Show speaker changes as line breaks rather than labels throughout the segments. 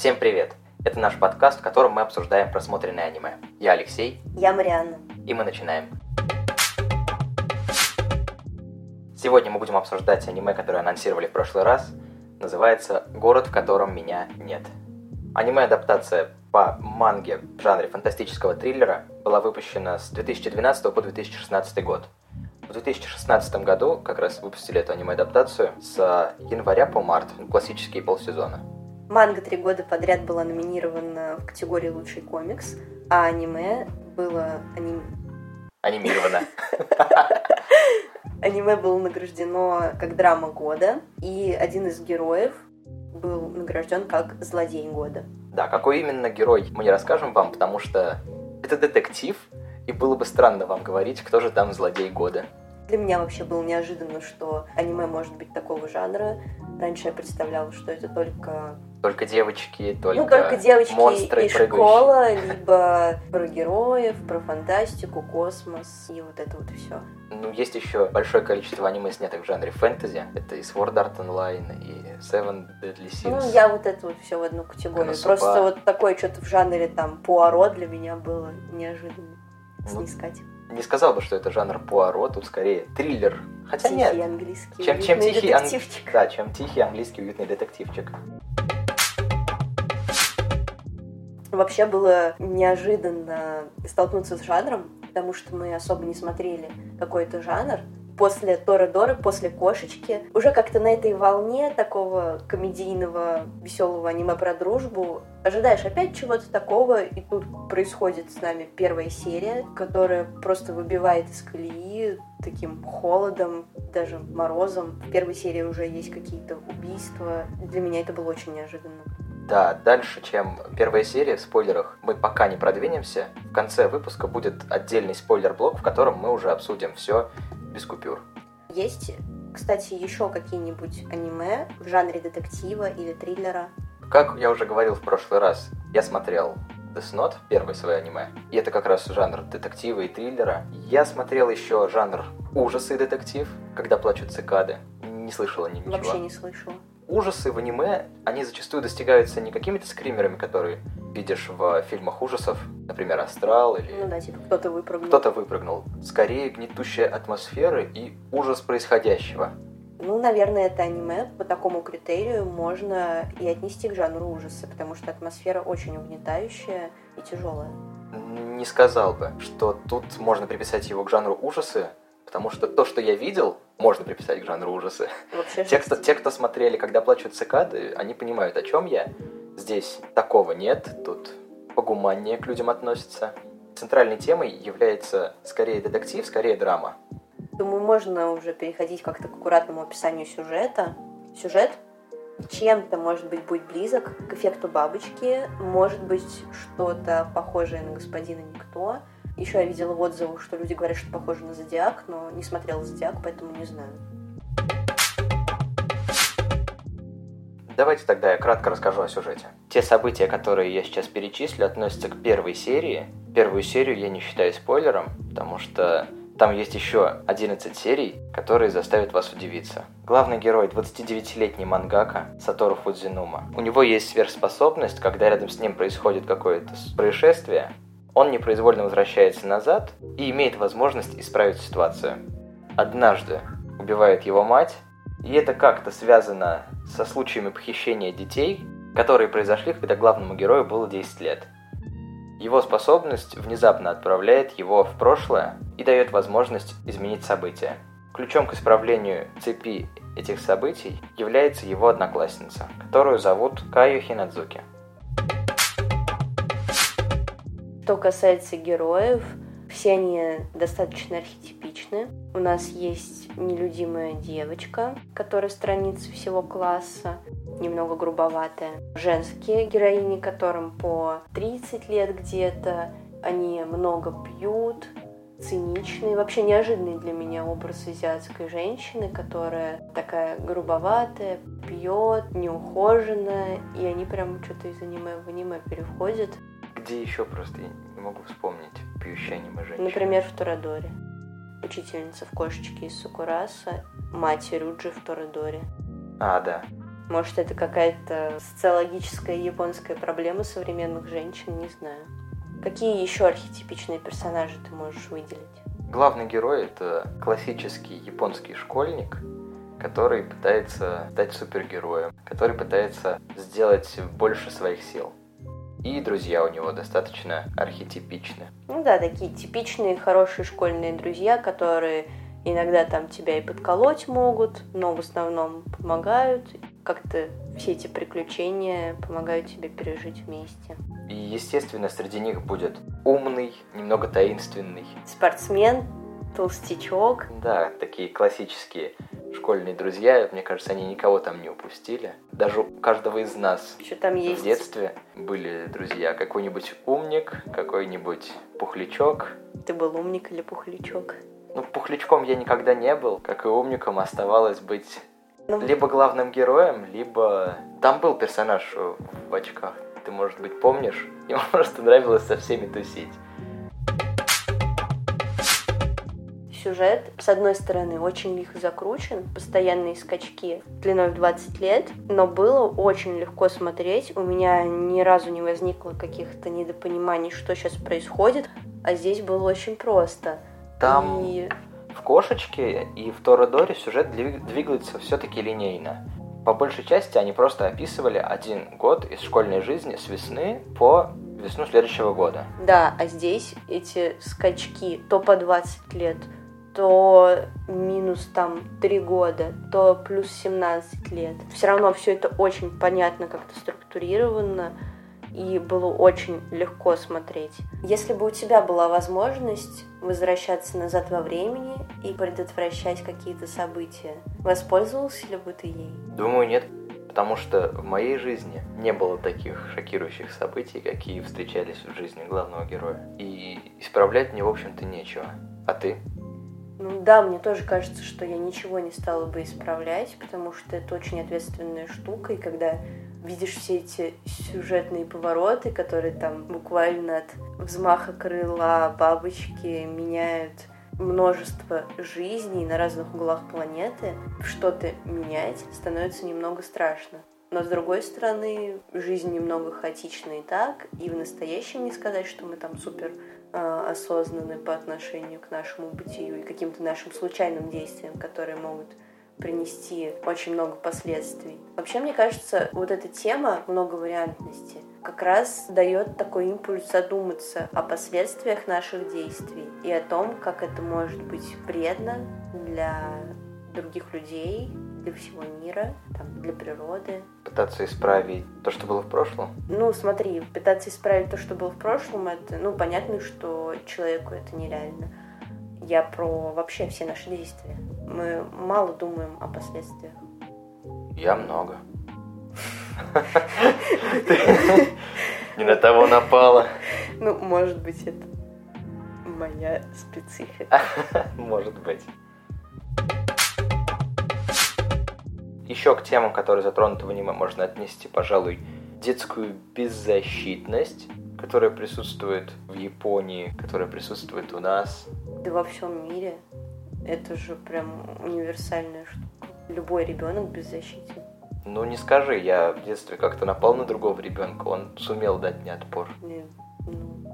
Всем привет! Это наш подкаст, в котором мы обсуждаем просмотренное аниме. Я Алексей.
Я Марианна.
И мы начинаем. Сегодня мы будем обсуждать аниме, которое анонсировали в прошлый раз. Называется «Город, в котором меня нет». Аниме-адаптация по манге в жанре фантастического триллера была выпущена с 2012 по 2016 год. В 2016 году как раз выпустили эту аниме-адаптацию с января по март, классические полсезона.
Манга три года подряд была номинирована в категории «Лучший комикс», а аниме было аним...
анимировано.
Аниме было награждено как драма года, и один из героев был награжден как злодей года.
Да, какой именно герой мы не расскажем вам, потому что это детектив, и было бы странно вам говорить, кто же там злодей года.
Для меня вообще было неожиданно, что аниме может быть такого жанра. Раньше я представляла, что это только
только девочки, только,
ну, только девочки
монстры
и школа, либо про героев, про фантастику, космос и вот это вот все.
Ну, есть еще большое количество аниме, снятых в жанре фэнтези. Это и Sword Art Online, и Seven Deadly Sins.
Ну, я вот это вот все в одну категорию. Коносупа. Просто вот такое что-то в жанре там Пуаро для меня было неожиданно ну, снискать.
Не сказал бы, что это жанр Пуаро, тут скорее триллер. Хотя
тихий
нет.
английский
чем, чем тихий
детективчик.
Ан... Да, чем тихий английский уютный детективчик.
Вообще было неожиданно столкнуться с жанром, потому что мы особо не смотрели какой-то жанр. После Тора Доры, после Кошечки, уже как-то на этой волне такого комедийного, веселого аниме про дружбу, ожидаешь опять чего-то такого, и тут происходит с нами первая серия, которая просто выбивает из колеи таким холодом, даже морозом. В первой серии уже есть какие-то убийства. Для меня это было очень неожиданно.
Да, дальше, чем первая серия в спойлерах, мы пока не продвинемся. В конце выпуска будет отдельный спойлер-блок, в котором мы уже обсудим все без купюр.
Есть, кстати, еще какие-нибудь аниме в жанре детектива или триллера?
Как я уже говорил в прошлый раз, я смотрел Death Note, первое свое аниме. И это как раз жанр детектива и триллера. Я смотрел еще жанр ужасы и детектив, когда плачут цикады. Не слышала ничего.
Вообще не слышала
ужасы в аниме, они зачастую достигаются не какими-то скримерами, которые видишь в фильмах ужасов, например, «Астрал» или...
Ну да, типа кто-то выпрыгнул.
Кто-то выпрыгнул. Скорее гнетущая атмосфера и ужас происходящего.
Ну, наверное, это аниме по такому критерию можно и отнести к жанру ужаса, потому что атмосфера очень угнетающая и тяжелая.
Не сказал бы, что тут можно приписать его к жанру ужасы, потому что то, что я видел, можно приписать к жанру ужасы.
Вообще
те, кто, те, кто смотрели, когда плачут цикады, они понимают, о чем я. Здесь такого нет, тут погуманнее к людям относятся. Центральной темой является скорее детектив, скорее драма.
Думаю, можно уже переходить как-то к аккуратному описанию сюжета. Сюжет чем-то, может быть, будет близок к эффекту бабочки, может быть, что-то похожее на господина Никто, еще я видела в отзывах, что люди говорят, что похоже на Зодиак, но не смотрела Зодиак, поэтому не знаю.
Давайте тогда я кратко расскажу о сюжете. Те события, которые я сейчас перечислю, относятся к первой серии. Первую серию я не считаю спойлером, потому что там есть еще 11 серий, которые заставят вас удивиться. Главный герой 29-летний мангака Сатору Фудзинума. У него есть сверхспособность, когда рядом с ним происходит какое-то происшествие, он непроизвольно возвращается назад и имеет возможность исправить ситуацию. Однажды убивает его мать, и это как-то связано со случаями похищения детей, которые произошли, когда главному герою было 10 лет. Его способность внезапно отправляет его в прошлое и дает возможность изменить события. Ключом к исправлению цепи этих событий является его одноклассница, которую зовут Каю Хинадзуки.
Что касается героев, все они достаточно архетипичны. У нас есть нелюдимая девочка, которая страница всего класса, немного грубоватая. Женские героини, которым по 30 лет где-то, они много пьют, циничный, вообще неожиданный для меня образ азиатской женщины, которая такая грубоватая, пьет, неухоженная, и они прям что-то из аниме в аниме переходят.
Где еще просто я не могу вспомнить пьющая аниме женщина?
Например, в Торадоре. Учительница в кошечке из Сукураса, мать Рюджи в Торадоре.
А, да.
Может, это какая-то социологическая японская проблема современных женщин, не знаю. Какие еще архетипичные персонажи ты можешь выделить?
Главный герой — это классический японский школьник, который пытается стать супергероем, который пытается сделать больше своих сил. И друзья у него достаточно архетипичны.
Ну да, такие типичные хорошие школьные друзья, которые иногда там тебя и подколоть могут, но в основном помогают. Как-то все эти приключения помогают тебе пережить вместе.
И, естественно, среди них будет умный, немного таинственный.
Спортсмен, толстячок.
Да, такие классические школьные друзья. Мне кажется, они никого там не упустили. Даже у каждого из нас
Что там есть?
в детстве были друзья. Какой-нибудь умник, какой-нибудь пухлячок.
Ты был умник или пухлячок?
Ну, пухлячком я никогда не был, как и умником оставалось быть
Ну,
либо главным героем, либо... Там был персонаж в очках, ты, может быть, помнишь? Ему просто нравилось со всеми тусить.
Сюжет, с одной стороны, очень лихо закручен, постоянные скачки длиной в 20 лет, но было очень легко смотреть. У меня ни разу не возникло каких-то недопониманий, что сейчас происходит, а здесь было очень просто.
Там
И
в «Кошечке» и в «Торадоре» сюжет двиг- двигается все-таки линейно. По большей части они просто описывали один год из школьной жизни с весны по весну следующего года.
Да, а здесь эти скачки то по 20 лет, то минус там 3 года, то плюс 17 лет. Все равно все это очень понятно, как-то структурировано, и было очень легко смотреть. Если бы у тебя была возможность возвращаться назад во времени и предотвращать какие-то события, воспользовался ли бы ты ей?
Думаю, нет. Потому что в моей жизни не было таких шокирующих событий, какие встречались в жизни главного героя. И исправлять мне, в общем-то, нечего. А ты?
Ну да, мне тоже кажется, что я ничего не стала бы исправлять, потому что это очень ответственная штука, и когда видишь все эти сюжетные повороты, которые там буквально от взмаха крыла бабочки меняют множество жизней на разных углах планеты, что-то менять становится немного страшно. Но с другой стороны, жизнь немного хаотична и так, и в настоящем не сказать, что мы там супер э, осознаны по отношению к нашему бытию и каким-то нашим случайным действиям, которые могут принести очень много последствий. Вообще, мне кажется, вот эта тема многовариантности как раз дает такой импульс задуматься о последствиях наших действий и о том, как это может быть вредно для других людей, для всего мира, там, для природы.
Пытаться исправить то, что было в прошлом?
Ну, смотри, пытаться исправить то, что было в прошлом, это, ну, понятно, что человеку это нереально. Я про вообще все наши действия. Мы мало думаем о последствиях.
Я много. Не на того напала.
Ну, может быть, это моя специфика.
Может быть. Еще к темам, которые затронуты в аниме, можно отнести, пожалуй, детскую беззащитность, которая присутствует в Японии, которая присутствует у нас.
Да во всем мире. Это же прям универсальная штука. Любой ребенок беззащитен.
Ну, не скажи, я в детстве как-то напал на другого ребенка, он сумел дать мне отпор.
Не, ну,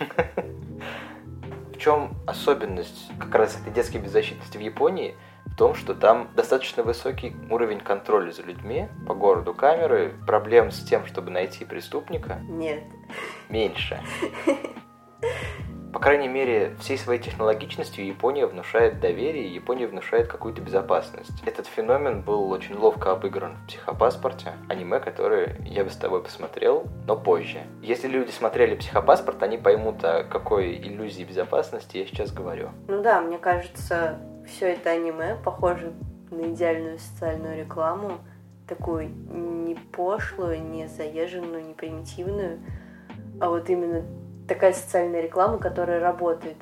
В чем особенность как раз этой детской беззащитности в Японии? В том, что там достаточно высокий уровень контроля за людьми, по городу камеры, проблем с тем, чтобы найти преступника,
нет.
меньше. По крайней мере, всей своей технологичностью Япония внушает доверие, Япония внушает какую-то безопасность. Этот феномен был очень ловко обыгран в «Психопаспорте», аниме, которое я бы с тобой посмотрел, но позже. Если люди смотрели «Психопаспорт», они поймут, о какой иллюзии безопасности я сейчас говорю.
Ну да, мне кажется, все это аниме похоже на идеальную социальную рекламу, такую не пошлую, не заезженную, не примитивную, а вот именно такая социальная реклама, которая работает.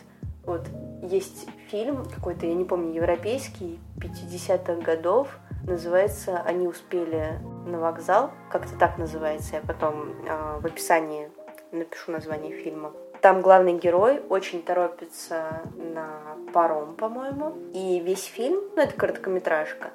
Вот есть фильм какой-то, я не помню, европейский, 50-х годов, называется «Они успели на вокзал», как-то так называется, я потом э, в описании напишу название фильма. Там главный герой очень торопится на паром, по-моему, и весь фильм, ну это короткометражка,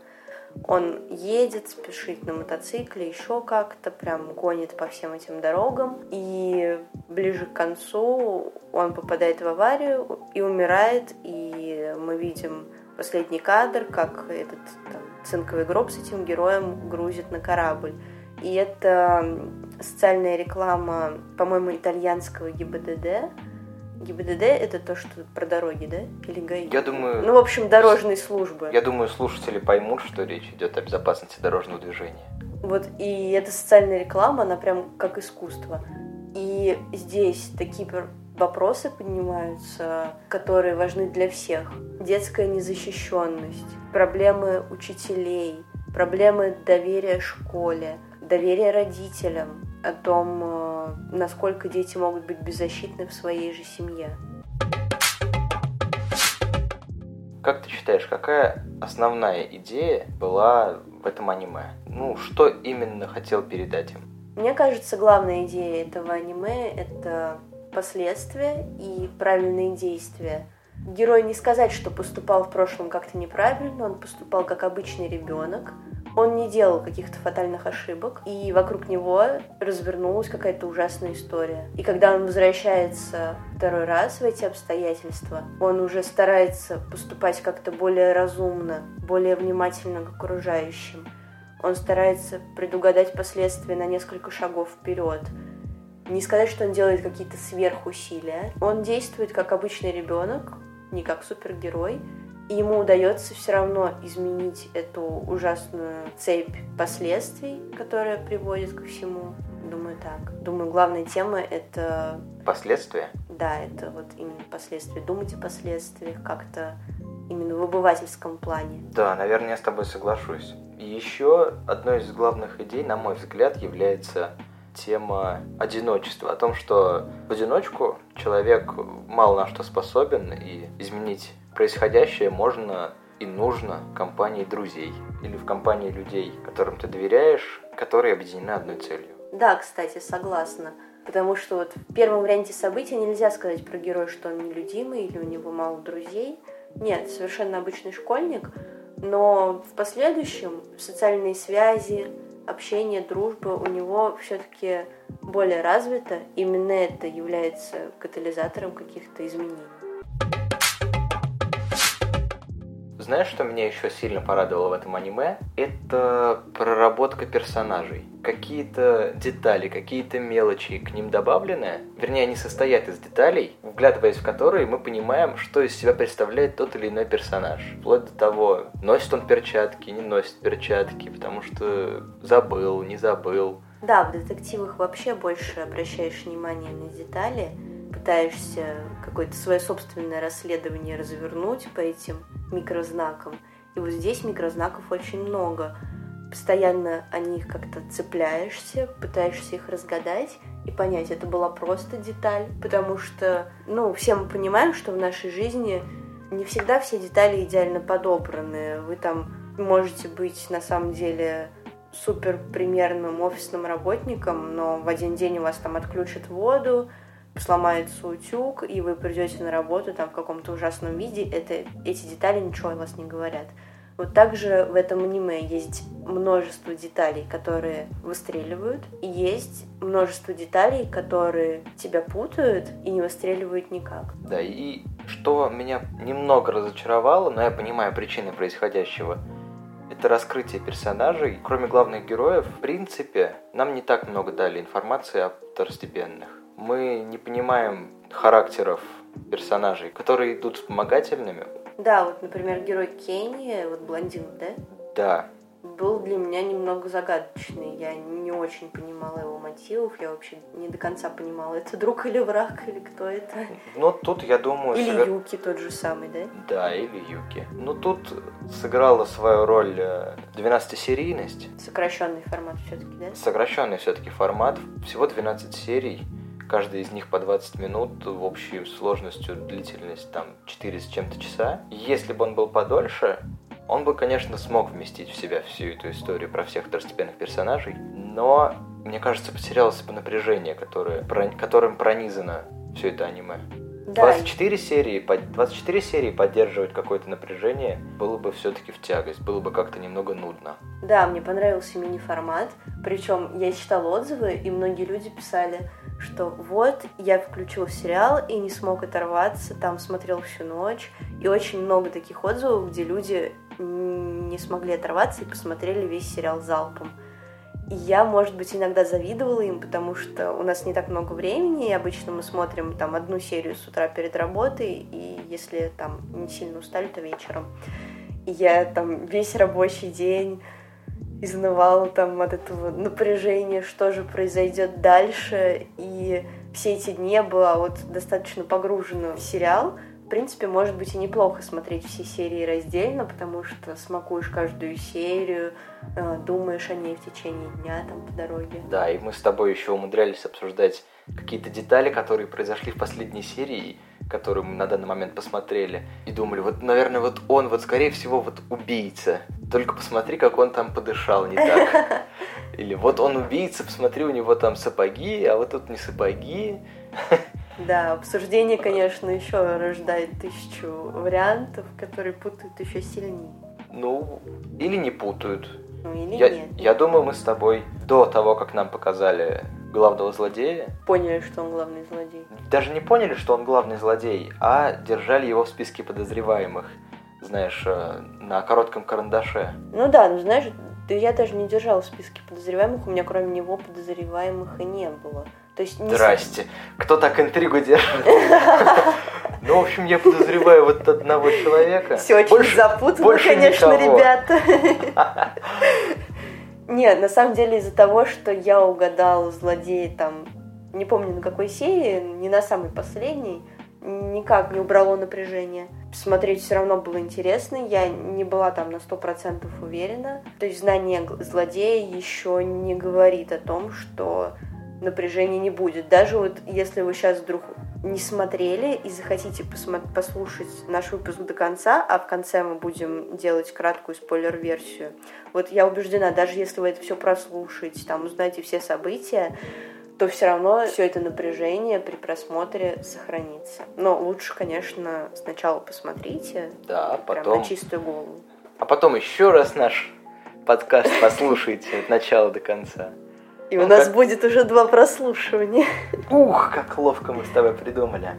Он едет, спешит на мотоцикле, еще как-то, прям гонит по всем этим дорогам. И ближе к концу он попадает в аварию и умирает. И мы видим последний кадр, как этот там, цинковый гроб с этим героем грузит на корабль. И это социальная реклама, по-моему, итальянского ГИБДД, ГИБДД это то, что про дороги, да? Или ГАИ?
Я думаю...
Ну, в общем, дорожные службы.
Я думаю, слушатели поймут, что речь идет о безопасности дорожного движения.
Вот, и эта социальная реклама, она прям как искусство. И здесь такие вопросы поднимаются, которые важны для всех. Детская незащищенность, проблемы учителей, проблемы доверия школе, доверие родителям, о том, э, насколько дети могут быть беззащитны в своей же семье.
Как ты считаешь, какая основная идея была в этом аниме? Ну, что именно хотел передать им?
Мне кажется, главная идея этого аниме — это последствия и правильные действия. Герой не сказать, что поступал в прошлом как-то неправильно, он поступал как обычный ребенок, он не делал каких-то фатальных ошибок, и вокруг него развернулась какая-то ужасная история. И когда он возвращается второй раз в эти обстоятельства, он уже старается поступать как-то более разумно, более внимательно к окружающим. Он старается предугадать последствия на несколько шагов вперед. Не сказать, что он делает какие-то сверхусилия. Он действует как обычный ребенок, не как супергерой, и ему удается все равно изменить эту ужасную цепь последствий, которая приводит ко всему. Думаю так. Думаю, главная тема это...
Последствия?
Да, это вот именно последствия. Думать о последствиях как-то именно в обывательском плане.
Да, наверное, я с тобой соглашусь. Еще одной из главных идей, на мой взгляд, является тема одиночества, о том, что в одиночку человек мало на что способен, и изменить происходящее можно и нужно компании друзей или в компании людей, которым ты доверяешь, которые объединены одной целью.
Да, кстати, согласна. Потому что вот в первом варианте событий нельзя сказать про героя, что он нелюдимый или у него мало друзей. Нет, совершенно обычный школьник. Но в последующем социальные связи, общение, дружба у него все-таки более развито. Именно это является катализатором каких-то изменений.
Знаешь, что меня еще сильно порадовало в этом аниме? Это проработка персонажей. Какие-то детали, какие-то мелочи к ним добавлены. Вернее, они состоят из деталей, вглядываясь в которые мы понимаем, что из себя представляет тот или иной персонаж. Вплоть до того, носит он перчатки, не носит перчатки, потому что забыл, не забыл.
Да, в детективах вообще больше обращаешь внимание на детали, пытаешься какое-то свое собственное расследование развернуть по этим микрознакам. И вот здесь микрознаков очень много. Постоянно о них как-то цепляешься, пытаешься их разгадать и понять, это была просто деталь, потому что, ну, все мы понимаем, что в нашей жизни не всегда все детали идеально подобраны. Вы там можете быть на самом деле супер примерным офисным работником, но в один день у вас там отключат воду, сломается утюг, и вы придете на работу там в каком-то ужасном виде, это, эти детали ничего о вас не говорят. Вот также в этом аниме есть множество деталей, которые выстреливают, и есть множество деталей, которые тебя путают и не выстреливают никак.
Да, и что меня немного разочаровало, но я понимаю причины происходящего, это раскрытие персонажей. Кроме главных героев, в принципе, нам не так много дали информации о второстепенных мы не понимаем характеров персонажей, которые идут вспомогательными.
Да, вот, например, герой Кенни, вот блондин, да?
Да.
Был для меня немного загадочный. Я не очень понимала его мотивов. Я вообще не до конца понимала, это друг или враг, или кто это.
Ну, тут, я думаю...
Или сыгр... Юки тот же самый, да?
Да, или Юки. Ну, тут сыграла свою роль 12-серийность.
Э, Сокращенный формат все-таки, да?
Сокращенный все-таки формат. Всего 12 серий каждый из них по 20 минут, в общей сложностью длительность там 4 с чем-то часа. Если бы он был подольше, он бы, конечно, смог вместить в себя всю эту историю про всех второстепенных персонажей, но, мне кажется, потерялось бы напряжение, которое, которым пронизано все это аниме.
Да.
24 серии, под- 24 серии поддерживать какое-то напряжение было бы все-таки в тягость, было бы как-то немного нудно.
Да, мне понравился мини-формат. Причем я читала отзывы, и многие люди писали, что вот, я включил сериал и не смог оторваться, там смотрел всю ночь. И очень много таких отзывов, где люди не смогли оторваться и посмотрели весь сериал залпом. И я, может быть, иногда завидовала им, потому что у нас не так много времени, и обычно мы смотрим там одну серию с утра перед работой, и если там не сильно устали, то вечером. И я там весь рабочий день изнывала там от этого напряжения, что же произойдет дальше. И все эти дни я была вот достаточно погружена в сериал. В принципе, может быть и неплохо смотреть все серии раздельно, потому что смакуешь каждую серию, э, думаешь о ней в течение дня там по дороге.
Да, и мы с тобой еще умудрялись обсуждать какие-то детали, которые произошли в последней серии, которую мы на данный момент посмотрели, и думали, вот, наверное, вот он, вот, скорее всего, вот убийца. Только посмотри, как он там подышал не так. Или вот он убийца, посмотри, у него там сапоги, а вот тут не сапоги.
Да, обсуждение, конечно, еще рождает тысячу вариантов, которые путают еще сильнее.
Ну, или не путают.
Ну или
Я,
нет.
я думаю, мы с тобой до того, как нам показали главного злодея,
Поняли, что он главный злодей.
даже не поняли, что он главный злодей, а держали его в списке подозреваемых, знаешь, э, на коротком карандаше.
Ну да, ну знаешь, да я даже не держала в списке подозреваемых, у меня кроме него подозреваемых и не было. То есть не
Здрасте. Кто так интригу держит? Ну, в общем, я подозреваю вот одного человека.
Все очень
больше
конечно, ребята. Нет, на самом деле из-за того, что я угадал злодея там, не помню на какой серии, не на самой последней, никак не убрало напряжение. Смотреть все равно было интересно, я не была там на сто процентов уверена. То есть знание злодея еще не говорит о том, что напряжения не будет. Даже вот если вы сейчас вдруг не смотрели и захотите послушать наш выпуск до конца, а в конце мы будем делать краткую спойлер-версию, вот я убеждена, даже если вы это все прослушаете, там узнаете все события, то все равно все это напряжение при просмотре сохранится. Но лучше, конечно, сначала посмотрите,
Да,
прям
потом...
на чистую голову.
А потом еще раз наш подкаст послушайте от начала до конца.
И
Ну,
у нас будет уже два прослушивания.
Ух, как ловко мы с тобой придумали.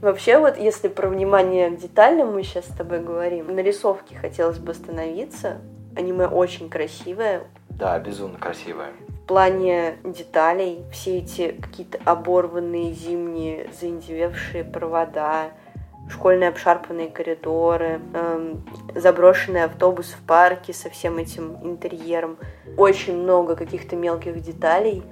Вообще, вот если про внимание к деталям мы сейчас с тобой говорим, на рисовке хотелось бы остановиться. Аниме очень красивое.
Да, безумно красивая.
В плане деталей, все эти какие-то оборванные зимние заиндевевшие провода, школьные обшарпанные коридоры, эм, заброшенный автобус в парке со всем этим интерьером. Очень много каких-то мелких деталей.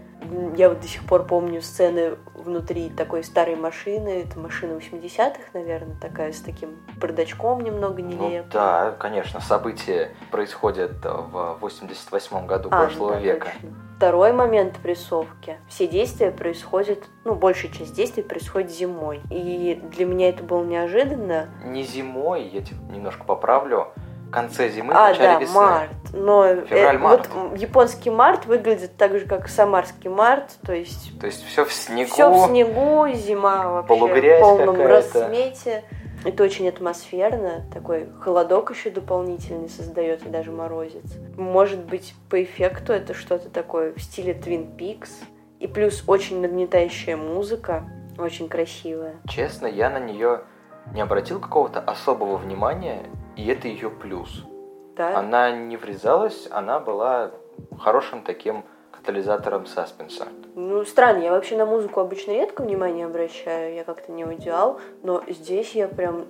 Я вот до сих пор помню сцены внутри такой старой машины. Это машина 80-х, наверное, такая с таким бардачком немного
Ну
нелепым.
да, конечно, события происходят в 88 году
А, ну
прошлого
да,
века.
точно. Второй момент в рисовке. Все действия происходят, ну, большая часть действий происходит зимой. И для меня это было неожиданно.
Не зимой, я тебя немножко поправлю, конце зимы,
а,
начале
да,
весны.
март. Но э,
Февраль-март.
вот м, японский март выглядит так же, как самарский март. То есть
То есть все в снегу.
все в снегу, зима вообще
полугрязь
в полном рассвете. Это очень атмосферно, такой холодок еще дополнительный создает и даже морозец. Может быть, по эффекту это что-то такое в стиле Twin Peaks. И плюс очень нагнетающая музыка, очень красивая.
Честно, я на нее не обратил какого-то особого внимания, и это ее плюс.
Да?
Она не врезалась, она была хорошим таким катализатором саспенса.
Ну, странно, я вообще на музыку обычно редко внимание обращаю, я как-то не аудиал, но здесь я прям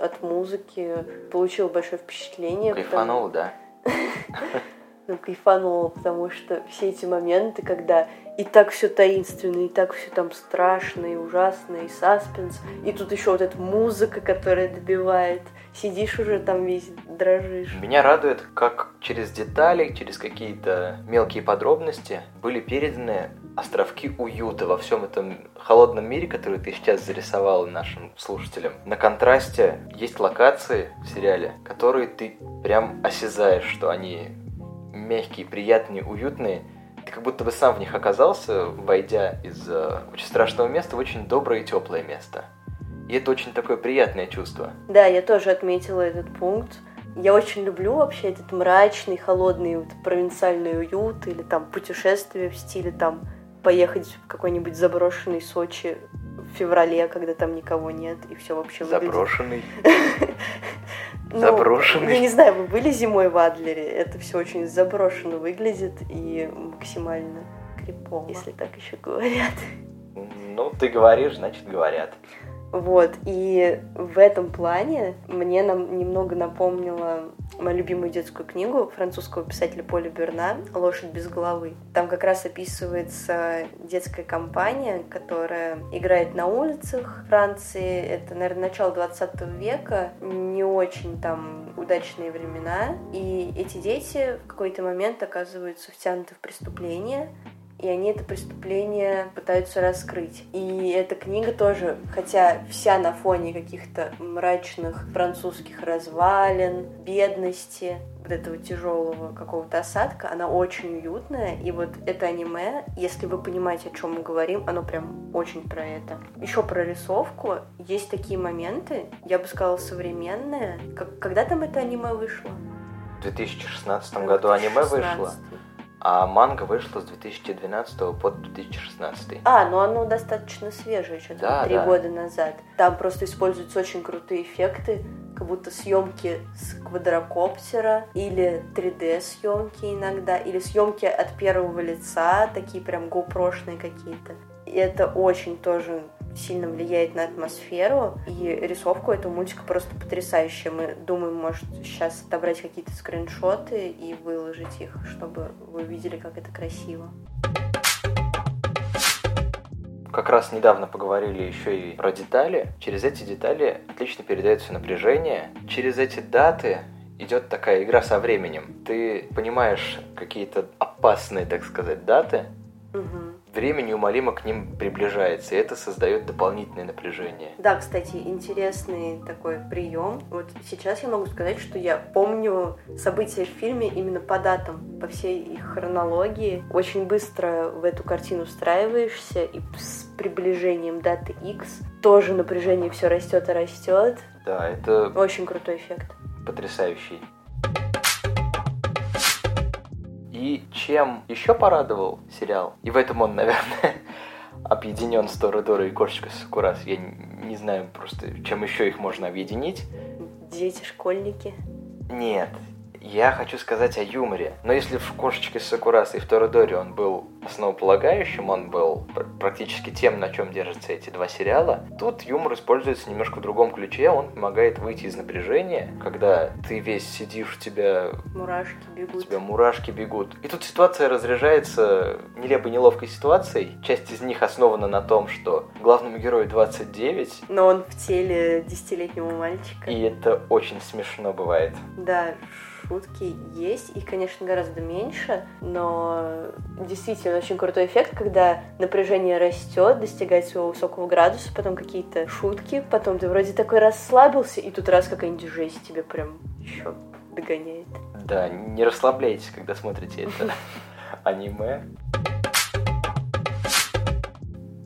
от музыки получила большое впечатление. потому-
Кайфанул, да?
ну, кайфанула, потому что все эти моменты, когда и так все таинственно, и так все там страшно, и ужасно, и саспенс, и тут еще вот эта музыка, которая добивает, сидишь уже там весь дрожишь.
Меня радует, как через детали, через какие-то мелкие подробности были переданы островки уюта во всем этом холодном мире, который ты сейчас зарисовал нашим слушателям. На контрасте есть локации в сериале, которые ты прям осязаешь, что они мягкие, приятные, уютные, Ты как будто бы сам в них оказался, войдя из э, очень страшного места в очень доброе и теплое место. И это очень такое приятное чувство.
Да, я тоже отметила этот пункт. Я очень люблю вообще этот мрачный, холодный вот, провинциальный уют или там путешествие в стиле там поехать в какой-нибудь заброшенный Сочи в феврале, когда там никого нет, и все вообще
выглядит... Заброшенный?
Ну, заброшенный? Я не знаю, вы были зимой в Адлере? Это все очень заброшенно выглядит и максимально крипово, если так еще говорят.
Ну, ты говоришь, значит, говорят.
Вот, и в этом плане мне нам немного напомнила мою любимую детскую книгу французского писателя Поля Берна «Лошадь без головы». Там как раз описывается детская компания, которая играет на улицах Франции. Это, наверное, начало 20 века, не очень там удачные времена. И эти дети в какой-то момент оказываются втянуты в преступление, и они это преступление пытаются раскрыть. И эта книга тоже, хотя вся на фоне каких-то мрачных французских развалин, бедности, вот этого тяжелого какого-то осадка, она очень уютная. И вот это аниме, если вы понимаете, о чем мы говорим, оно прям очень про это. Еще про рисовку. Есть такие моменты, я бы сказала, современные. Как, когда там это аниме вышло?
В 2016 году 2016. аниме вышло. А манга вышла с 2012 по 2016.
А, ну оно достаточно свежее, что-то да, три да. года назад. Там просто используются очень крутые эффекты, как будто съемки с квадрокоптера или 3D съемки иногда, или съемки от первого лица, такие прям GoPro-шные какие-то. И это очень тоже сильно влияет на атмосферу, и рисовку этого мультика просто потрясающая. Мы думаем, может, сейчас отобрать какие-то скриншоты и выложить их, чтобы вы увидели, как это красиво.
Как раз недавно поговорили еще и про детали. Через эти детали отлично передается напряжение. Через эти даты идет такая игра со временем. Ты понимаешь какие-то опасные, так сказать, даты, угу время неумолимо к ним приближается, и это создает дополнительное напряжение.
Да, кстати, интересный такой прием. Вот сейчас я могу сказать, что я помню события в фильме именно по датам, по всей их хронологии. Очень быстро в эту картину встраиваешься, и с приближением даты X тоже напряжение все растет и растет.
Да, это...
Очень крутой эффект.
Потрясающий. И чем еще порадовал сериал, и в этом он, наверное, объединен с Торадора и Кошечка Сакурас, я не знаю просто, чем еще их можно объединить.
Дети, школьники.
Нет, я хочу сказать о юморе. Но если в «Кошечке Сакураса» и в «Торадоре» он был основополагающим, он был практически тем, на чем держатся эти два сериала, тут юмор используется немножко в другом ключе, он помогает выйти из напряжения, когда ты весь сидишь, у тебя...
Мурашки бегут.
У тебя мурашки бегут. И тут ситуация разряжается нелепой неловкой ситуацией. Часть из них основана на том, что главному герою 29.
Но он в теле десятилетнего мальчика.
И это очень смешно бывает.
Да, шутки есть, их, конечно, гораздо меньше, но действительно очень крутой эффект, когда напряжение растет, достигает своего высокого градуса, потом какие-то шутки, потом ты вроде такой расслабился, и тут раз какая-нибудь жесть тебе прям еще догоняет.
Да, не расслабляйтесь, когда смотрите это аниме.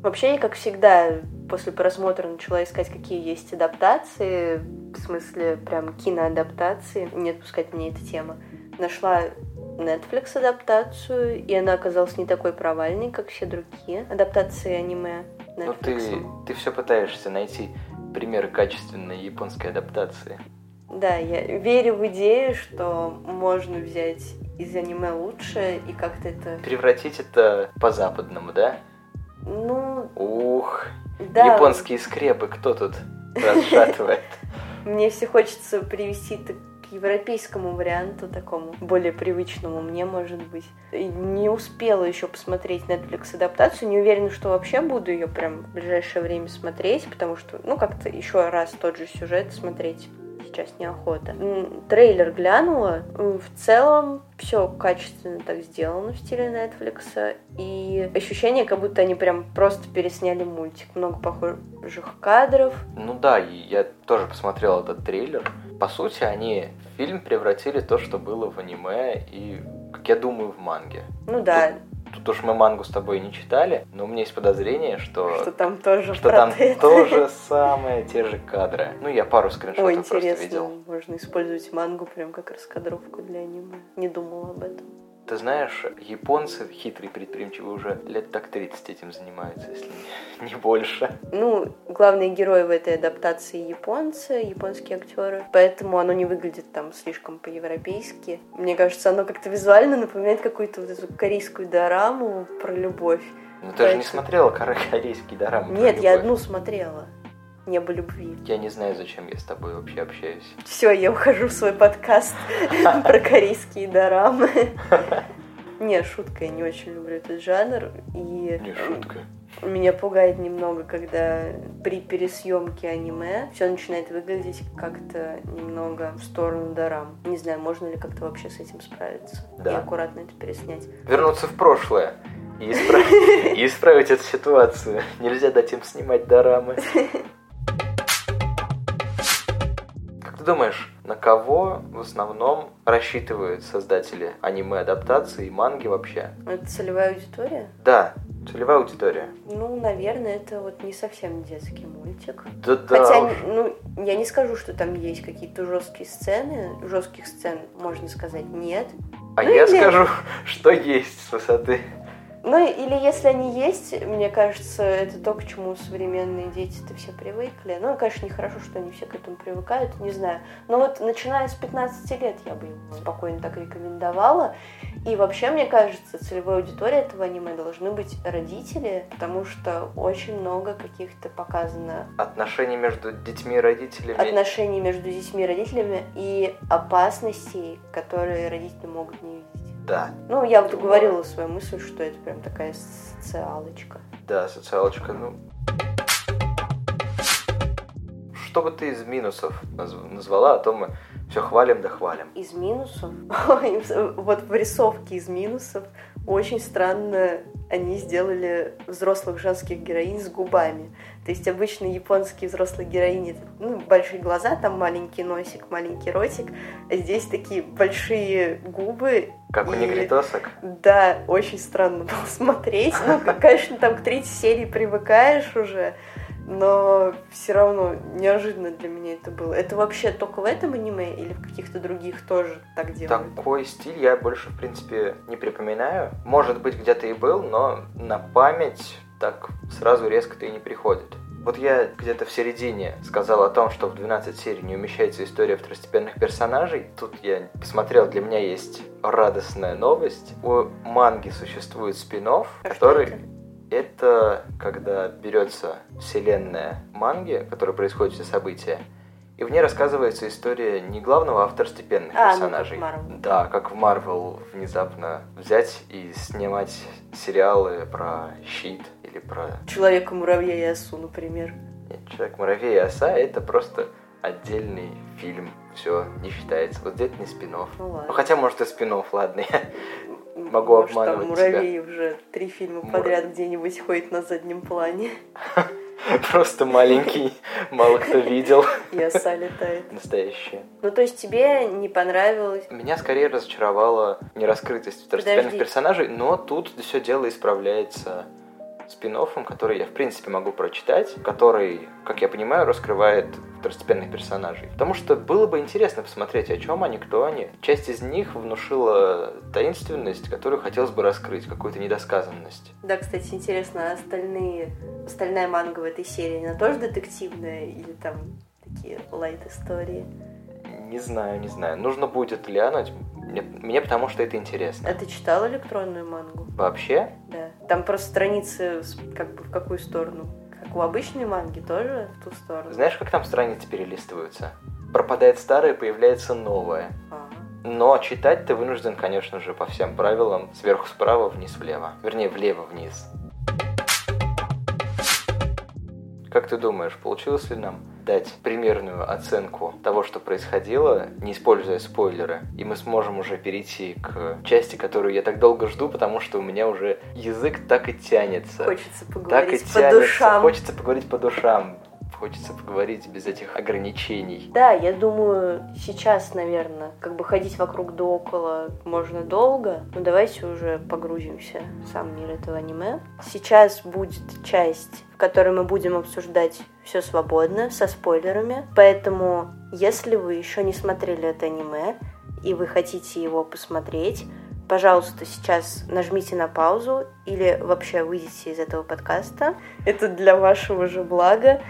Вообще, я, как всегда, после просмотра начала искать, какие есть адаптации, в смысле прям киноадаптации, не отпускать мне эта тема. Нашла Netflix адаптацию, и она оказалась не такой провальной, как все другие адаптации аниме Netflix. Ну
ты, ты все пытаешься найти примеры качественной японской адаптации.
Да, я верю в идею, что можно взять из аниме лучше и как-то это...
Превратить это по-западному, да?
Ну...
Ух, да. японские скрепы кто тут расшатывает?
Мне все хочется привести к европейскому варианту, такому более привычному мне, может быть. Не успела еще посмотреть Netflix адаптацию, не уверена, что вообще буду ее прям в ближайшее время смотреть, потому что, ну, как-то еще раз тот же сюжет смотреть сейчас неохота. Трейлер глянула. В целом все качественно так сделано в стиле Netflix. И ощущение, как будто они прям просто пересняли мультик. Много похожих кадров.
Ну да, я тоже посмотрел этот трейлер. По сути, они фильм превратили то, что было в аниме и, как я думаю, в манге.
Ну да.
Тут, Тут уж мы мангу с тобой не читали, но у меня есть подозрение, что...
Что там тоже
Что там то же самое, те же кадры. Ну, я пару скриншотов
Ой,
просто
интересно,
видел.
можно использовать мангу прям как раскадровку для аниме. Не думала об этом.
Ты знаешь, японцы хитрые, предприимчивые уже лет так 30 этим занимаются, если не, не больше.
Ну, главные герои в этой адаптации японцы, японские актеры, поэтому оно не выглядит там слишком по-европейски. Мне кажется, оно как-то визуально напоминает какую-то вот эту корейскую дораму про любовь.
Ну, ты же не смотрела кор- корейский дорамы? про
Нет, я одну смотрела. Небо любви.
Я не знаю, зачем я с тобой вообще общаюсь.
Все, я ухожу в свой подкаст про корейские дорамы. Не, шутка, я не очень люблю этот жанр. И
Не шутка.
меня пугает немного, когда при пересъемке аниме все начинает выглядеть как-то немного в сторону дорам. Не знаю, можно ли как-то вообще с этим справиться
Да.
и аккуратно это переснять.
Вернуться в прошлое и исправить эту ситуацию. Нельзя дать им снимать дорамы. ты думаешь, на кого в основном рассчитывают создатели аниме-адаптации и манги вообще?
Это целевая аудитория?
Да, целевая аудитория.
Ну, наверное, это вот не совсем детский мультик.
Да, да.
Хотя,
уж.
ну, я не скажу, что там есть какие-то жесткие сцены. Жестких сцен, можно сказать, нет.
А
ну
я
или-
скажу, что есть с высоты.
Ну, или если они есть, мне кажется, это то, к чему современные дети-то все привыкли. Ну, конечно, нехорошо, что они все к этому привыкают, не знаю. Но вот начиная с 15 лет я бы им спокойно так рекомендовала. И вообще, мне кажется, целевой аудиторией этого аниме должны быть родители, потому что очень много каких-то показано
Отношения между детьми и родителями.
отношений между детьми и родителями и опасностей, которые родители могут не видеть.
Да,
Ну, я вот говорила свою мысль, что это прям такая социалочка.
да, социалочка, ну... Что бы ты из минусов наз- назвала, а то мы все хвалим да хвалим.
Из минусов, вот в рисовке из минусов очень странно они сделали взрослых женских героинь с губами. То есть обычно японские взрослые героини, ну, большие глаза, там маленький носик, маленький ротик, а здесь такие большие губы.
Как у негритосок.
Да, очень странно было смотреть. Ну, конечно, там к третьей серии привыкаешь уже, но все равно неожиданно для меня это было. Это вообще только в этом аниме или в каких-то других тоже так делают?
Такой стиль я больше, в принципе, не припоминаю. Может быть, где-то и был, но на память так сразу резко-то и не приходит. Вот я где-то в середине сказал о том, что в 12 серий не умещается история второстепенных персонажей. Тут я посмотрел, для меня есть радостная новость. У манги существует спин
А
который...
это?
Когда берется вселенная манги, в которой происходят все события, и в ней рассказывается история не главного, а второстепенных
А, ну, как
персонажей.
в Marvel.
Да, как в Марвел внезапно взять и снимать сериалы про щит или про
Человека-муравья и осу, например.
Нет, Человек-муравей и оса это просто отдельный фильм. Все, не считается. Вот это не спин
Ну
Ну,
ладно.
хотя, может, и спин ладно. я Могу
Может,
обманывать
там
тебя.
муравей уже три фильма подряд где-нибудь ходит на заднем плане.
Просто маленький, мало кто видел.
И оса летает.
Настоящее.
Ну, то есть тебе не понравилось
Меня скорее разочаровала нераскрытость второстепенных персонажей, но тут все дело исправляется спин который я в принципе могу прочитать, который, как я понимаю, раскрывает второстепенных персонажей. Потому что было бы интересно посмотреть, о чем они, кто они. Часть из них внушила таинственность, которую хотелось бы раскрыть, какую-то недосказанность.
Да, кстати, интересно, а остальные, остальная манга в этой серии, она тоже детективная или там такие лайт-истории?
Не знаю, не знаю. Нужно будет глянуть. Мне, мне потому что это интересно.
А ты читал электронную мангу?
Вообще,
Да. Там просто страницы как бы в какую сторону? Как у обычной манги тоже в ту сторону?
знаешь, как там страницы перелистываются? Пропадает старое, появляется новое.
А.
Но читать ты вынужден, конечно же, по всем правилам сверху справа, вниз влево. Вернее, влево вниз. Как ты думаешь, получилось ли нам дать примерную оценку того, что происходило, не используя спойлеры, и мы сможем уже перейти к части, которую я так долго жду, потому что у меня уже язык так и тянется.
Хочется
так и
поговорить по
тянется.
душам.
Хочется поговорить по душам. Хочется поговорить без этих ограничений.
Да, я думаю, сейчас, наверное, как бы ходить вокруг да около можно долго, но давайте уже погрузимся в сам мир этого аниме. Сейчас будет часть, в которой мы будем обсуждать все свободно, со спойлерами, поэтому если вы еще не смотрели это аниме, и вы хотите его посмотреть, пожалуйста, сейчас нажмите на паузу или вообще выйдите из этого подкаста. Это для вашего же блага.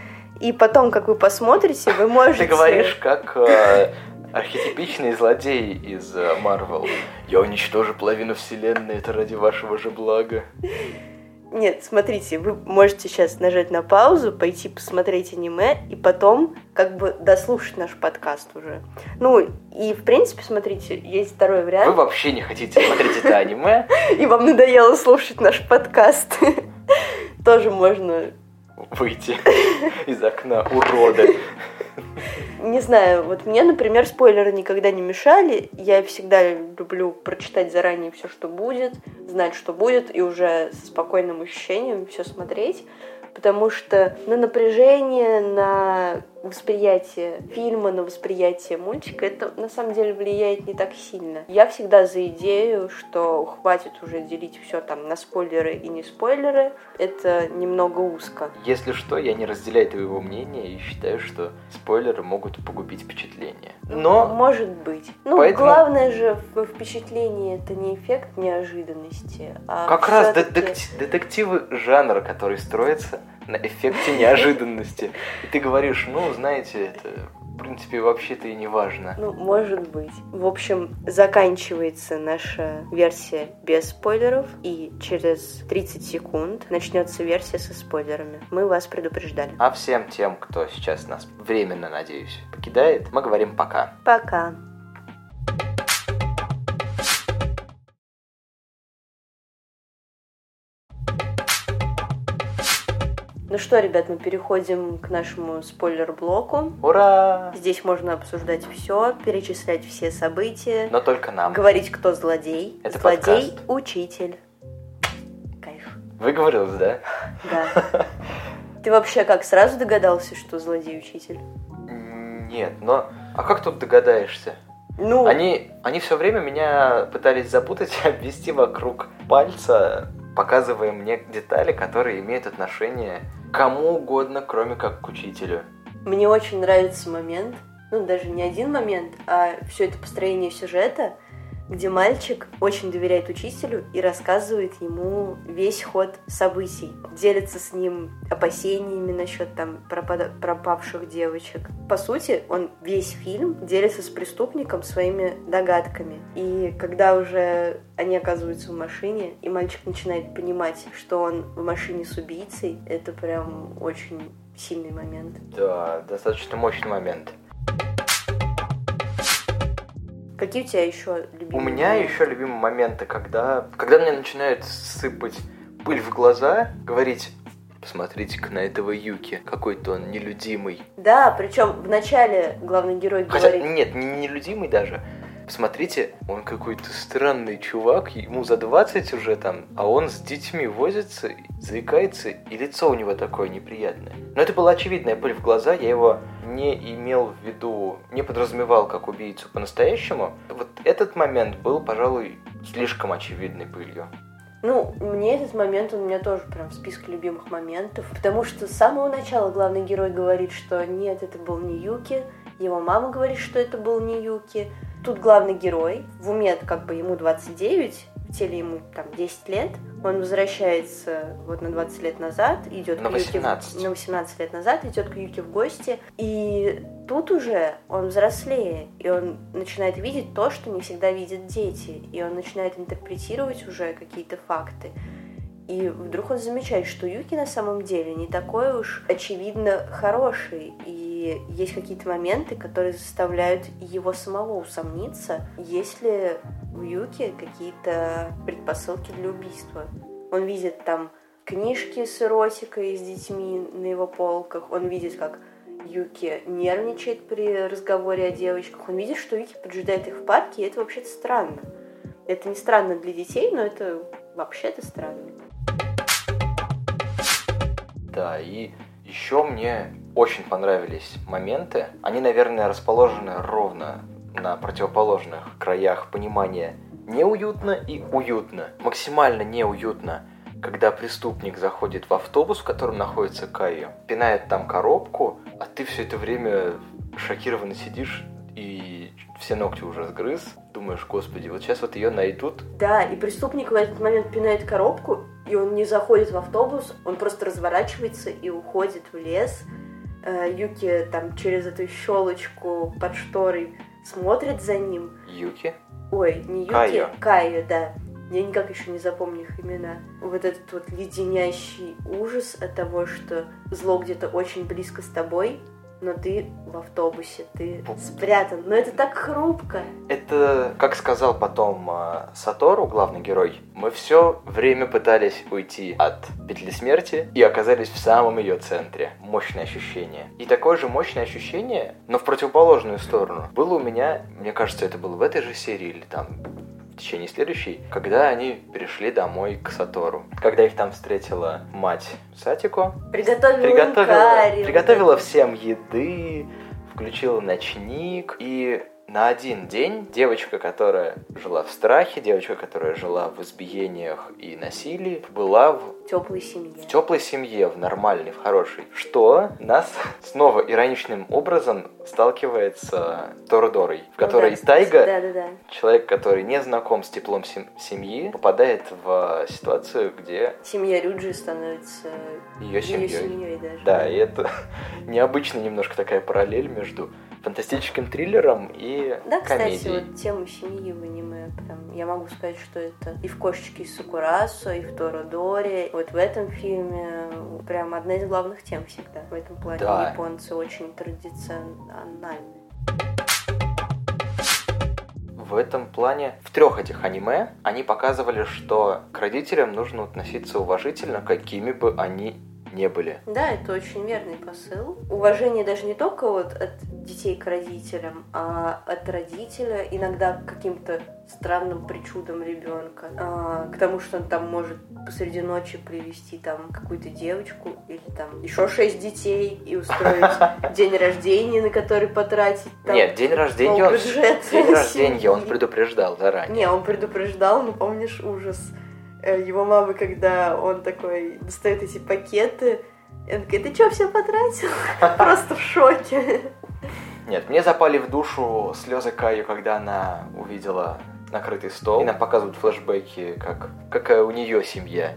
И потом, как вы посмотрите, вы можете...
Ты говоришь, как э, архетипичный злодей из Марвел. Я уничтожу половину вселенной, это ради вашего же блага.
Нет, смотрите, вы можете сейчас нажать на паузу, пойти посмотреть аниме и потом как бы дослушать наш подкаст уже. Ну, и в принципе, смотрите, есть второй вариант.
Вы вообще не хотите смотреть это аниме?
И вам надоело слушать наш подкаст. Тоже можно
выйти из окна уроды.
Не знаю, вот мне, например, спойлеры никогда не мешали. Я всегда люблю прочитать заранее все, что будет, знать, что будет, и уже с спокойным ощущением все смотреть потому что на напряжение, на восприятие фильма, на восприятие мультика, это на самом деле влияет не так сильно. Я всегда за идею, что хватит уже делить все там на спойлеры и не спойлеры. Это немного узко.
Если что, я не разделяю твоего мнения и считаю, что спойлеры могут погубить впечатление. Но...
Может быть. Ну, Поэтому... главное же в впечатлении это не эффект неожиданности, а
Как раз детектив, детективы жанра, который строится на эффекте неожиданности. И ты говоришь, ну, знаете, это в принципе, вообще-то и не важно.
Ну, может быть. В общем, заканчивается наша версия без спойлеров, и через 30 секунд начнется версия со спойлерами. Мы вас предупреждали.
А всем тем, кто сейчас нас временно, надеюсь, покидает, мы говорим пока.
Пока. Что, ребят, мы переходим к нашему спойлер-блоку.
Ура!
Здесь можно обсуждать все, перечислять все события.
Но только нам.
Говорить, кто злодей.
Это
злодей
подкаст.
учитель. Кайф.
Выговорилась, да?
Да. Ты вообще как, сразу догадался, что злодей учитель?
Нет, но... А как тут догадаешься?
Ну...
Они, они все время меня пытались запутать и обвести вокруг пальца, показывая мне детали, которые имеют отношение кому угодно, кроме как к учителю.
Мне очень нравится момент, ну даже не один момент, а все это построение сюжета – где мальчик очень доверяет учителю и рассказывает ему весь ход событий, делится с ним опасениями насчет там пропавших девочек. По сути, он весь фильм делится с преступником своими догадками. И когда уже они оказываются в машине, и мальчик начинает понимать, что он в машине с убийцей, это прям очень сильный момент.
Да, достаточно мощный момент.
Какие у тебя еще любимые?
У меня еще любимые моменты, когда, когда мне начинают сыпать пыль в глаза, говорить, посмотрите-ка на этого Юки, какой-то он нелюдимый.
Да, причем в начале главный герой
Хотя,
говорит...
нет, не нелюдимый даже, Посмотрите, он какой-то странный чувак, ему за 20 уже там, а он с детьми возится, заикается, и лицо у него такое неприятное. Но это была очевидная пыль в глаза, я его не имел в виду, не подразумевал как убийцу по-настоящему. Вот этот момент был, пожалуй, слишком очевидной пылью.
Ну, мне этот момент, он у меня тоже прям в списке любимых моментов, потому что с самого начала главный герой говорит, что нет, это был не Юки, его мама говорит, что это был не Юки, Тут главный герой, в уме как бы ему 29, в теле ему там 10 лет, он возвращается вот на 20 лет назад, идет
на к 18.
Юке, на 18 лет назад, идет к Юке в гости, и тут уже он взрослее, и он начинает видеть то, что не всегда видят дети, и он начинает интерпретировать уже какие-то факты. И вдруг он замечает, что Юки на самом деле не такой уж очевидно хороший, и есть какие-то моменты, которые заставляют его самого усомниться, есть ли у Юки какие-то предпосылки для убийства. Он видит там книжки с эротикой с детьми на его полках, он видит, как Юки нервничает при разговоре о девочках, он видит, что Юки поджидает их в парке, и это вообще-то странно. Это не странно для детей, но это вообще-то странно.
Да, и еще мне очень понравились моменты. Они, наверное, расположены ровно на противоположных краях понимания неуютно и уютно. Максимально неуютно, когда преступник заходит в автобус, в котором находится Кайо, пинает там коробку, а ты все это время шокированно сидишь и все ногти уже сгрыз, думаешь, господи, вот сейчас вот ее найдут.
Да, и преступник в этот момент пинает коробку, и он не заходит в автобус, он просто разворачивается и уходит в лес. Э, Юки там через эту щелочку под шторой смотрит за ним.
Юки?
Ой, не Юки,
Кайо.
Кайо, да. Я никак еще не запомню их имена. Вот этот вот леденящий ужас от того, что зло где-то очень близко с тобой, но ты в автобусе, ты спрятан. Но это так хрупко.
Это, как сказал потом э, Сатору, главный герой, мы все время пытались уйти от петли смерти и оказались в самом ее центре. Мощное ощущение. И такое же мощное ощущение, но в противоположную сторону, было у меня, мне кажется, это было в этой же серии или там течение следующей, когда они пришли домой к Сатору. Когда их там встретила мать Сатико,
Приготовила,
приготовила,
карри,
приготовила всем еды, включила ночник. И на один день девочка, которая жила в страхе, девочка, которая жила в избиениях и насилии, была в,
теплой семье.
в теплой семье, в нормальной, в хорошей. Что нас снова ироничным образом сталкивает с Тоrodорой, в которой Тайга,
Да, да, да.
человек, который не знаком с теплом сем- семьи, попадает в ситуацию, где
Семья Рюджи становится
ее
ее
семьей.
семьей даже.
Да, и это необычно немножко такая параллель между фантастическим триллером и
Да, кстати,
комедией.
вот тему семьи в аниме, прям, я могу сказать, что это и в «Кошечке из Сакурасо», и в «Торадоре». Вот в этом фильме прям одна из главных тем всегда. В этом плане
Да.
японцы очень традициональны.
В этом плане в трех этих аниме они показывали, что к родителям нужно относиться уважительно, какими бы они не были.
Да, это очень верный посыл. Уважение даже не только вот от детей к родителям, а от родителя иногда к каким-то странным причудам ребенка, а, к тому, что он там может посреди ночи привести там какую-то девочку или там еще шесть детей и устроить день рождения, на который потратить там
Нет, день рождения он, день рождения он предупреждал заранее.
Не, он предупреждал, но помнишь ужас его мамы, когда он такой достает эти пакеты, и он такой, ты что, все потратил? Просто в шоке.
Нет, мне запали в душу слезы Каю, когда она увидела накрытый стол. И нам показывают флешбеки, как, какая у нее семья.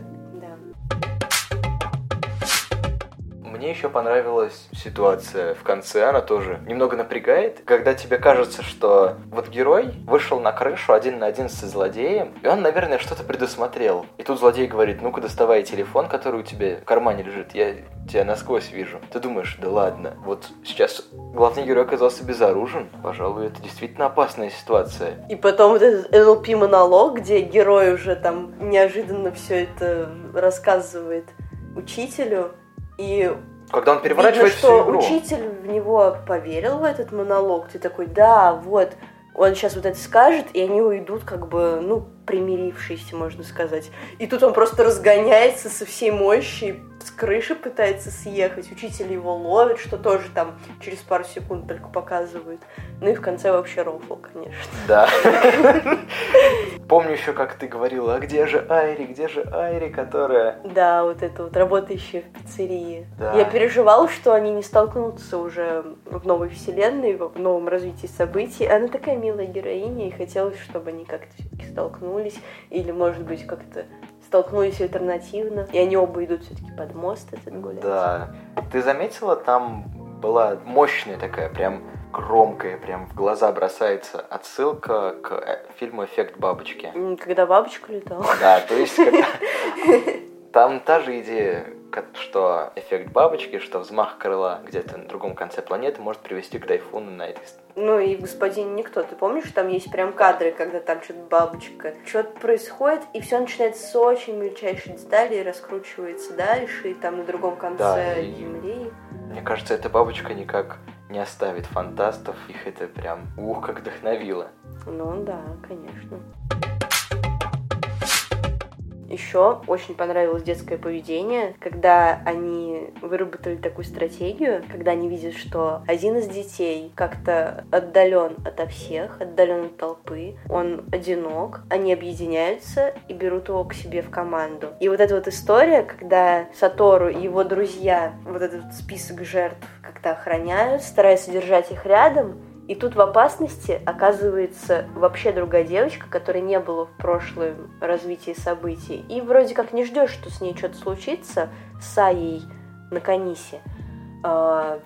Мне еще понравилась ситуация в конце, она тоже немного напрягает, когда тебе кажется, что вот герой вышел на крышу один на один со злодеем, и он, наверное, что-то предусмотрел. И тут злодей говорит, ну-ка доставай телефон, который у тебя в кармане лежит, я тебя насквозь вижу. Ты думаешь, да ладно, вот сейчас главный герой оказался безоружен, пожалуй, это действительно опасная ситуация.
И потом этот NLP-монолог, где герой уже там неожиданно все это рассказывает учителю, и
Когда он переворачивает
Видно,
всю
что
игру.
учитель в него поверил в этот монолог. Ты такой, да, вот, он сейчас вот это скажет, и они уйдут как бы, ну, примирившиеся, можно сказать. И тут он просто разгоняется со всей мощи, с крыши пытается съехать. Учитель его ловит, что тоже там через пару секунд только показывают. Ну и в конце вообще рофл, конечно.
Да. Помню еще, как ты говорила, а где же Айри, где же Айри, которая...
Да, вот это вот работающая в пиццерии.
Да.
Я переживала, что они не столкнутся уже в новой вселенной, в новом развитии событий. Она такая милая героиня, и хотелось, чтобы они как-то все-таки столкнулись, или, может быть, как-то столкнулись альтернативно, и они оба идут все-таки под мост этот гулять.
Да. Ты заметила, там была мощная такая, прям громкая, прям в глаза бросается отсылка к э, фильму «Эффект бабочки».
Когда бабочка летала.
Да, то есть когда- там та же идея, что эффект бабочки, что взмах крыла где-то на другом конце планеты может привести к тайфуну на этой
Ну и «Господин Никто», ты помнишь, там есть прям кадры, когда там что-то бабочка, что-то происходит, и все начинается с очень мельчайшей детали, и раскручивается дальше, и там на другом конце
Да, и-
Земли.
Мне кажется, эта бабочка никак не оставит фантастов. Их это прям ух, как вдохновило.
Ну да, конечно. Еще очень понравилось детское поведение, когда они выработали такую стратегию, когда они видят, что один из детей как-то отдален ото всех, отдален от толпы, он одинок, они объединяются и берут его к себе в команду. И вот эта вот история, когда Сатору и его друзья вот этот список жертв как-то охраняют, стараются держать их рядом, и тут в опасности оказывается вообще другая девочка, которой не было в прошлом развитии событий. И вроде как не ждешь, что с ней что-то случится, с Аей на Канисе. А,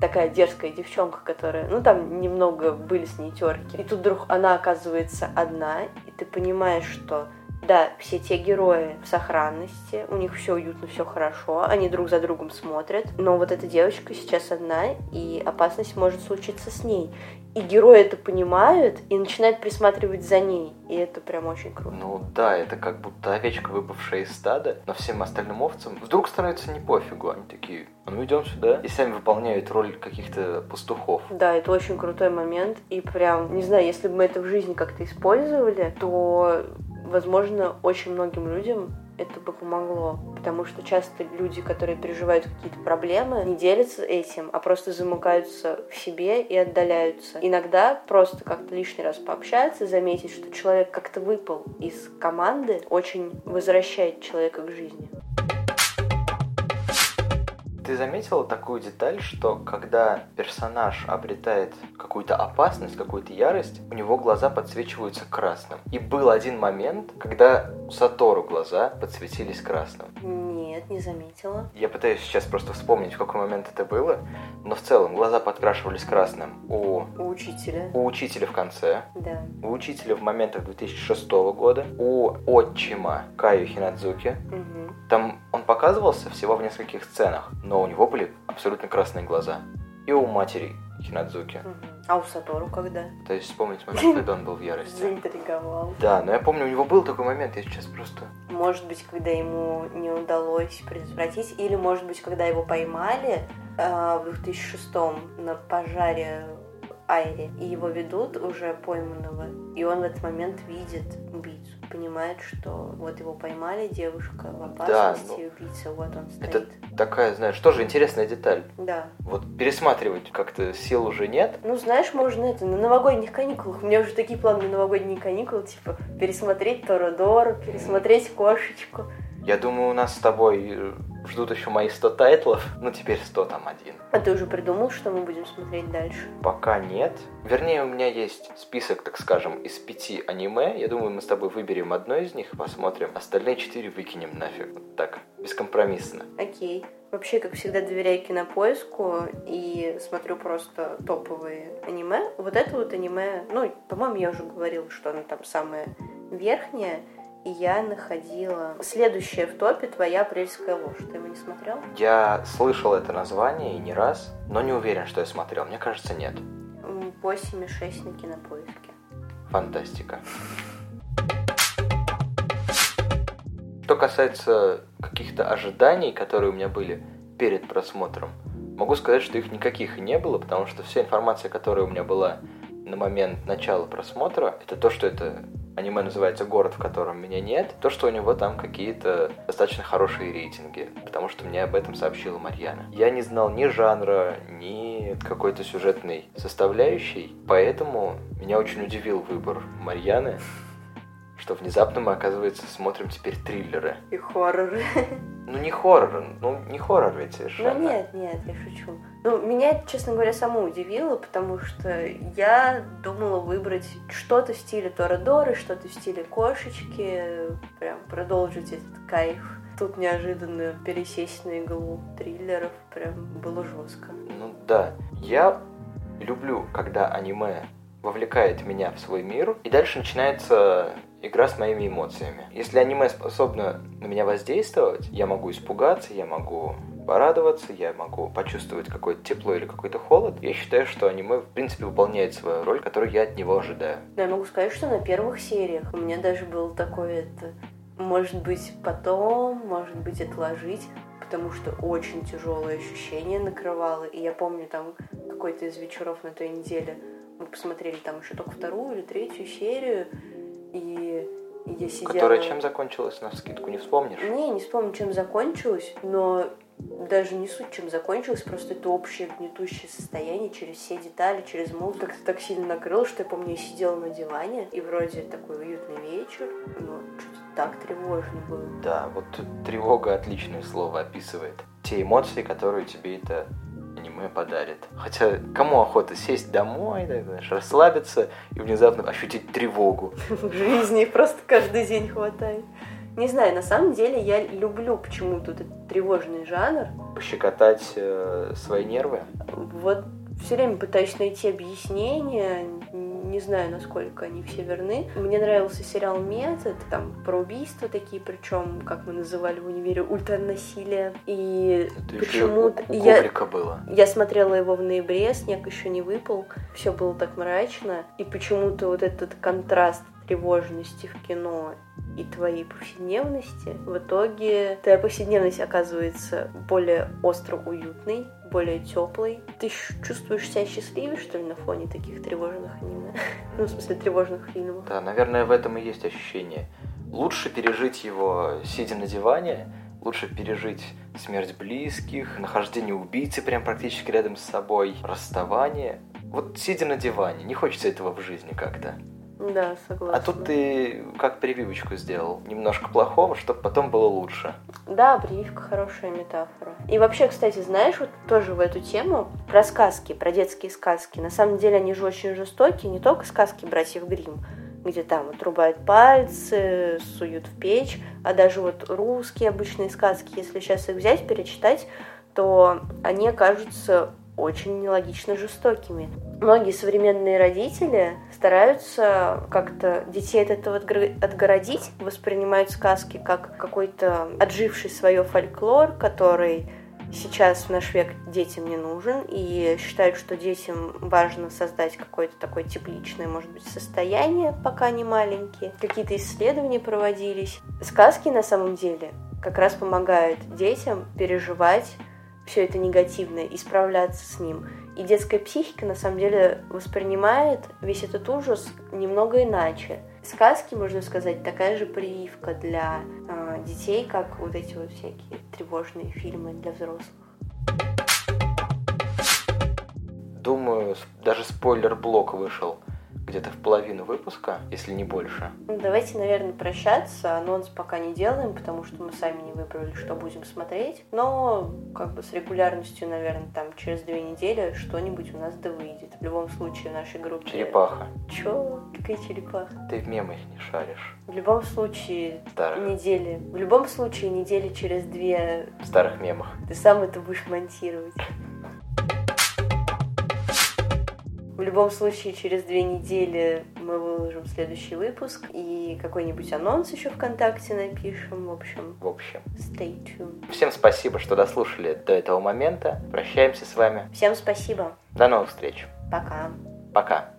такая дерзкая девчонка, которая, ну там немного были с ней терки. И тут вдруг она оказывается одна, и ты понимаешь, что да, все те герои в сохранности, у них все уютно, все хорошо, они друг за другом смотрят, но вот эта девочка сейчас одна, и опасность может случиться с ней. И герои это понимают и начинают присматривать за ней. И это прям очень круто.
Ну да, это как будто овечка, выпавшая из стада, но всем остальным овцам вдруг становится не пофигу. Они такие, а ну идем сюда. И сами выполняют роль каких-то пастухов.
Да, это очень крутой момент. И прям, не знаю, если бы мы это в жизни как-то использовали, то возможно, очень многим людям это бы помогло. Потому что часто люди, которые переживают какие-то проблемы, не делятся этим, а просто замыкаются в себе и отдаляются. Иногда просто как-то лишний раз пообщаться, заметить, что человек как-то выпал из команды, очень возвращает человека к жизни.
Ты заметила такую деталь, что когда персонаж обретает какую-то опасность, какую-то ярость, у него глаза подсвечиваются красным. И был один момент, когда у Сатору глаза подсветились красным.
Нет, не заметила.
Я пытаюсь сейчас просто вспомнить, в какой момент это было, но в целом глаза подкрашивались красным у...
У учителя.
У учителя в конце.
Да.
У учителя в моментах 2006 года. У отчима Каю Хинадзуки.
Угу.
Там он показывался всего в нескольких сценах, но у него были абсолютно красные глаза. И у матери Хинадзуки.
А у Сатору когда?
То есть вспомнить момент, когда он был в ярости.
Заинтриговал.
Да, но я помню, у него был такой момент, я сейчас просто...
Может быть, когда ему не удалось предотвратить, или, может быть, когда его поймали э, в 2006 на пожаре Айре, и его ведут уже пойманного, и он в этот момент видит убийцу, понимает, что вот его поймали, девушка в опасности, да, ну, убийца, вот он стоит.
Это такая, знаешь, тоже интересная деталь.
Да.
Вот пересматривать как-то сил уже нет.
Ну, знаешь, можно это, на новогодних каникулах, у меня уже такие планы на новогодние каникулы, типа, пересмотреть Тоrodoro, пересмотреть Кошечку.
Я думаю, у нас с тобой э, ждут еще мои 100 тайтлов, ну теперь 100 там один.
А ты уже придумал, что мы будем смотреть дальше?
Пока нет. Вернее, у меня есть список, так скажем, из пяти аниме. Я думаю, мы с тобой выберем одно из них, посмотрим. Остальные четыре выкинем нафиг. Вот так, бескомпромиссно.
Окей. Вообще, как всегда, доверяю кинопоиску и смотрю просто топовые аниме. Вот это вот аниме, ну, по-моему, я уже говорила, что оно там самое верхнее и я находила следующее в топе «Твоя апрельская ложь». Ты его не смотрел?
Я слышал это название и не раз, но не уверен, что я смотрел. Мне кажется, нет.
8,6 на кинопоиске.
Фантастика. Что касается каких-то ожиданий, которые у меня были перед просмотром, могу сказать, что их никаких и не было, потому что вся информация, которая у меня была на момент начала просмотра, это то, что это аниме называется «Город, в котором меня нет», то, что у него там какие-то достаточно хорошие рейтинги, потому что мне об этом сообщила Марьяна. Я не знал ни жанра, ни какой-то сюжетной составляющей, поэтому меня очень удивил выбор Марьяны, что внезапно мы, оказывается, смотрим теперь триллеры.
И хорроры.
Ну, не хоррор, ну, не хоррор ведь совершенно.
Ну, нет, нет, я шучу. Ну, меня честно говоря, само удивило, потому что я думала выбрать что-то в стиле Торадоры, что-то в стиле кошечки, прям продолжить этот кайф. Тут неожиданно пересесть на иглу триллеров прям было жестко.
Ну да, я люблю, когда аниме вовлекает меня в свой мир, и дальше начинается игра с моими эмоциями. Если аниме способно на меня воздействовать, я могу испугаться, я могу порадоваться, я могу почувствовать какое-то тепло или какой-то холод. Я считаю, что аниме, в принципе, выполняет свою роль, которую я от него ожидаю.
Да, я могу сказать, что на первых сериях у меня даже было такое, это, может быть, потом, может быть, отложить, потому что очень тяжелое ощущение накрывало. И я помню там какой-то из вечеров на той неделе мы посмотрели там еще только вторую или третью серию, и И я сидела...
Которая чем закончилась, на скидку не вспомнишь?
Не, не вспомню, чем закончилась, но даже не суть, чем закончилось, просто это общее гнетущее состояние через все детали, через музыку. Как-то так сильно накрыло, что я помню, я сидела на диване, и вроде такой уютный вечер, но что-то так тревожно было.
Да, вот тревога отличное слово описывает. Те эмоции, которые тебе это аниме подарит. Хотя кому охота сесть домой, так, знаешь, расслабиться и внезапно ощутить тревогу?
В жизни просто каждый день хватает. Не знаю, на самом деле я люблю почему-то этот тревожный жанр.
Пощекотать э, свои нервы?
Вот все время пытаюсь найти объяснение, не знаю, насколько они все верны. Мне нравился сериал «Метод», там про убийства такие, причем, как мы называли в универе, ультранасилие. И почему-то...
Я... было.
Я смотрела его в ноябре, снег еще не выпал, все было так мрачно, и почему-то вот этот контраст тревожности в кино и твоей повседневности, в итоге твоя повседневность оказывается более остро уютной, более теплый. Ты чувствуешь себя счастливее, что ли, на фоне таких тревожных аниме? ну, в смысле, тревожных фильмов.
Да, наверное, в этом и есть ощущение. Лучше пережить его, сидя на диване, лучше пережить смерть близких, нахождение убийцы прям практически рядом с собой, расставание. Вот сидя на диване, не хочется этого в жизни как-то.
Да, согласна.
А тут ты как прививочку сделал. Немножко плохого, чтобы потом было лучше.
Да, прививка хорошая метафора. И вообще, кстати, знаешь, вот тоже в эту тему про сказки, про детские сказки. На самом деле они же очень жестокие, не только сказки братьев Грим, где там отрубают пальцы, суют в печь, а даже вот русские обычные сказки, если сейчас их взять, перечитать, то они окажутся очень нелогично жестокими. Многие современные родители стараются как-то детей от этого отгородить, воспринимают сказки как какой-то отживший свое фольклор, который сейчас в наш век детям не нужен, и считают, что детям важно создать какое-то такое тепличное, может быть, состояние, пока они маленькие. Какие-то исследования проводились. Сказки на самом деле как раз помогают детям переживать все это негативное и справляться с ним. И детская психика на самом деле воспринимает весь этот ужас немного иначе. Сказки, можно сказать, такая же прививка для э, детей, как вот эти вот всякие тревожные фильмы для взрослых.
Думаю, даже спойлер-блок вышел где-то в половину выпуска, если не больше.
Ну, давайте, наверное, прощаться. Анонс пока не делаем, потому что мы сами не выбрали, что будем смотреть. Но как бы с регулярностью, наверное, там через две недели что-нибудь у нас да выйдет. В любом случае в нашей группе...
Черепаха.
Чё? Какая черепаха?
Ты в мемах не шаришь.
В любом случае
Старых.
недели. В любом случае недели через две...
В старых мемах.
Ты сам это будешь монтировать. В любом случае, через две недели мы выложим следующий выпуск и какой-нибудь анонс еще ВКонтакте напишем. В общем,
в общем,
stay tuned.
Всем спасибо, что дослушали до этого момента. Прощаемся с вами.
Всем спасибо.
До новых встреч.
Пока.
Пока.